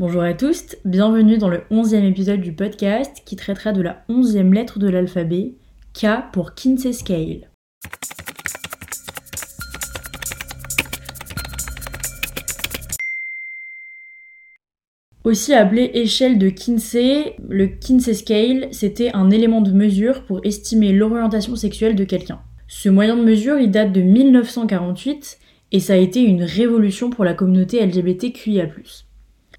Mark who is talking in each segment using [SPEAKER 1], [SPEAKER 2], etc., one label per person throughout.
[SPEAKER 1] Bonjour à tous, bienvenue dans le 11e épisode du podcast qui traitera de la 11e lettre de l'alphabet, K pour Kinsey Scale. Aussi appelé échelle de Kinsey, le Kinsey Scale, c'était un élément de mesure pour estimer l'orientation sexuelle de quelqu'un. Ce moyen de mesure, il date de 1948 et ça a été une révolution pour la communauté LGBTQIA+.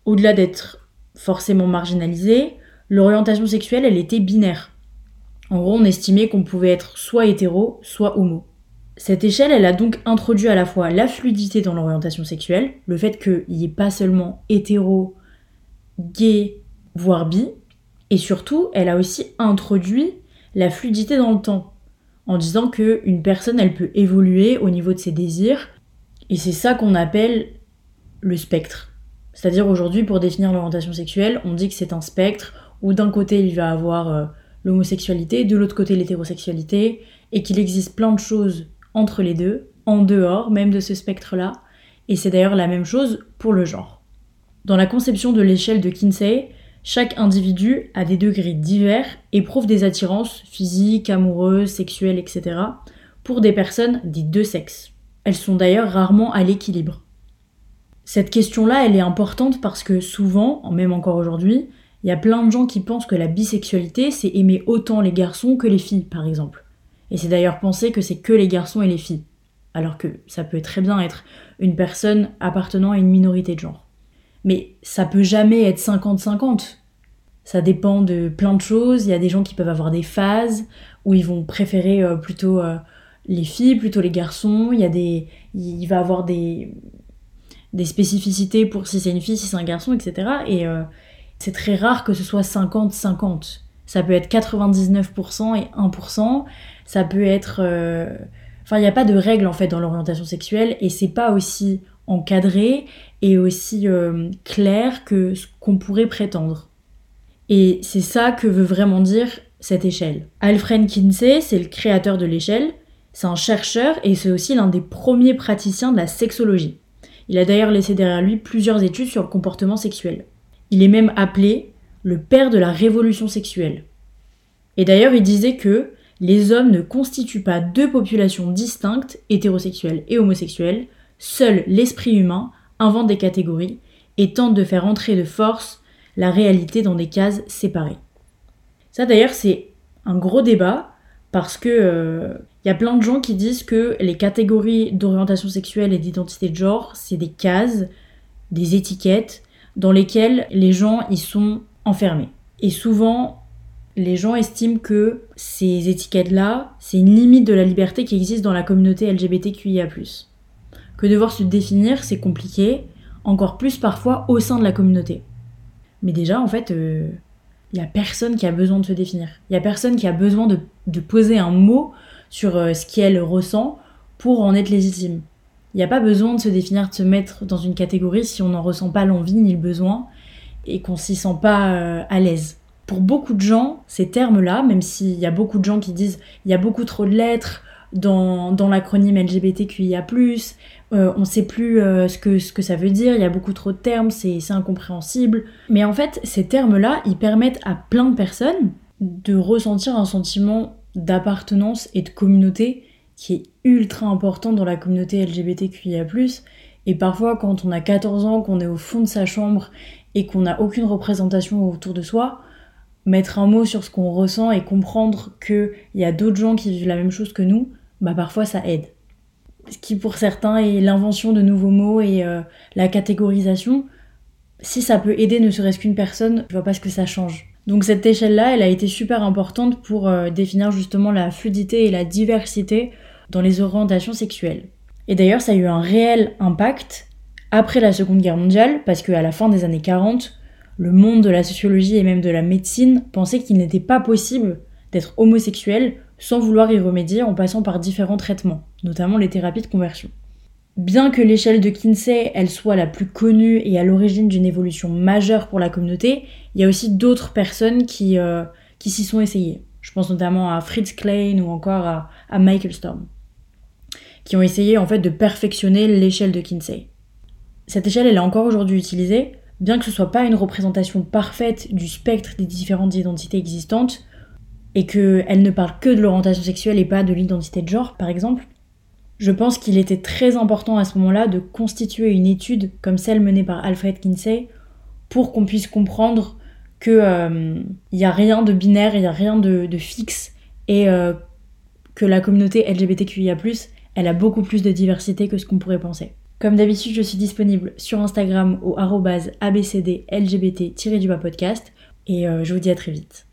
[SPEAKER 1] Au-delà d'être forcément marginalisé, l'orientation sexuelle, elle était binaire. En gros, on estimait qu'on pouvait être soit hétéro, soit homo. Cette échelle, elle a donc introduit à la fois la fluidité dans l'orientation sexuelle, le fait qu'il n'y ait pas seulement hétéro, gay, voire bi, et surtout, elle a aussi introduit la fluidité dans le temps, en disant qu'une personne, elle peut évoluer au niveau de ses désirs, et c'est ça qu'on appelle le spectre. C'est-à-dire aujourd'hui, pour définir l'orientation sexuelle, on dit que c'est un spectre où d'un côté il va avoir euh, l'homosexualité, de l'autre côté l'hétérosexualité, et qu'il existe plein de choses entre les deux, en dehors même de ce spectre-là. Et c'est d'ailleurs la même chose pour le genre. Dans la conception de l'échelle de Kinsey, chaque individu a des degrés divers, éprouve des attirances physiques, amoureuses, sexuelles, etc. pour des personnes des deux sexes. Elles sont d'ailleurs rarement à l'équilibre. Cette question-là, elle est importante parce que souvent, même encore aujourd'hui, il y a plein de gens qui pensent que la bisexualité, c'est aimer autant les garçons que les filles, par exemple. Et c'est d'ailleurs penser que c'est que les garçons et les filles. Alors que ça peut très bien être une personne appartenant à une minorité de genre. Mais ça peut jamais être 50-50. Ça dépend de plein de choses. Il y a des gens qui peuvent avoir des phases où ils vont préférer euh, plutôt euh, les filles, plutôt les garçons. Il y a des, il va avoir des, des spécificités pour si c'est une fille, si c'est un garçon, etc. Et euh, c'est très rare que ce soit 50-50. Ça peut être 99% et 1%. Ça peut être. Enfin, il n'y a pas de règle en fait dans l'orientation sexuelle et c'est pas aussi encadré et aussi euh, clair que ce qu'on pourrait prétendre. Et c'est ça que veut vraiment dire cette échelle. Alfred Kinsey, c'est le créateur de l'échelle, c'est un chercheur et c'est aussi l'un des premiers praticiens de la sexologie. Il a d'ailleurs laissé derrière lui plusieurs études sur le comportement sexuel. Il est même appelé le père de la révolution sexuelle. Et d'ailleurs, il disait que les hommes ne constituent pas deux populations distinctes, hétérosexuelles et homosexuelles, Seul l'esprit humain invente des catégories et tente de faire entrer de force la réalité dans des cases séparées. Ça d'ailleurs c'est un gros débat parce que il euh, y a plein de gens qui disent que les catégories d'orientation sexuelle et d'identité de genre, c'est des cases, des étiquettes dans lesquelles les gens y sont enfermés. Et souvent, les gens estiment que ces étiquettes-là, c'est une limite de la liberté qui existe dans la communauté LGBTQIA+ que devoir se définir, c'est compliqué, encore plus parfois au sein de la communauté. Mais déjà, en fait, il euh, n'y a personne qui a besoin de se définir. Il n'y a personne qui a besoin de, poser un mot sur euh, ce qu'elle ressent pour en être légitime. Il n'y a pas besoin de se définir, de se mettre dans une catégorie si on n'en ressent pas l'envie ni le besoin et qu'on s'y sent pas euh, à l'aise. Pour beaucoup de gens, ces termes-là, même s'il y a beaucoup de gens qui disent il y a beaucoup trop de lettres, dans, dans l'acronyme LGBTQIA+, euh, on ne sait plus ce, que, ce que ça veut dire, il y a beaucoup trop de termes, c'est incompréhensible. Mais en fait, ces termes-là, ils permettent à plein de personnes de ressentir un sentiment d'appartenance et de communauté qui est ultra important dans la communauté LGBTQIA+. Et parfois, quand on a 14 ans, qu'on est au fond de sa chambre et qu'on n'a aucune représentation autour de soi, mettre un mot sur ce qu'on ressent et comprendre qu'il y a d'autres gens qui vivent la même chose que nous, bah parfois ça aide. Ce qui pour certains est l'invention de nouveaux mots et euh, la catégorisation, si ça peut aider ne serait-ce qu'une personne, je vois pas ce que ça change. Donc cette échelle-là, elle a été super importante pour euh, définir justement la fluidité et la diversité dans les orientations sexuelles. Et d'ailleurs, ça a eu un réel impact après la Seconde Guerre mondiale, parce qu'à la fin des années 40, le monde de la sociologie et même de la médecine pensait qu'il n'était pas possible d'être homosexuel sans vouloir y remédier en passant par différents traitements, notamment les thérapies de conversion. Bien que l'échelle de Kinsey, soit la plus connue et à l'origine d'une évolution majeure pour la communauté, il y a aussi d'autres personnes qui, euh, qui s'y sont essayées. Je pense notamment à Fritz Klein ou encore à, Michael Storm, qui ont essayé en fait de perfectionner l'échelle de Kinsey. Cette échelle, elle est encore aujourd'hui utilisée, bien que ce soit pas une représentation parfaite du spectre des différentes identités existantes, et qu'elle ne parle que de l'orientation sexuelle et pas de l'identité de genre, par exemple, je pense qu'il était très important à ce moment-là de constituer une étude comme celle menée par Alfred Kinsey pour qu'on puisse comprendre qu'il n'y euh, a rien de binaire, il n'y a rien de, fixe et euh, que la communauté LGBTQIA, elle a beaucoup plus de diversité que ce qu'on pourrait penser. Comme d'habitude, je suis disponible sur Instagram au abcdlgbt-podcast et euh, je vous dis à très vite.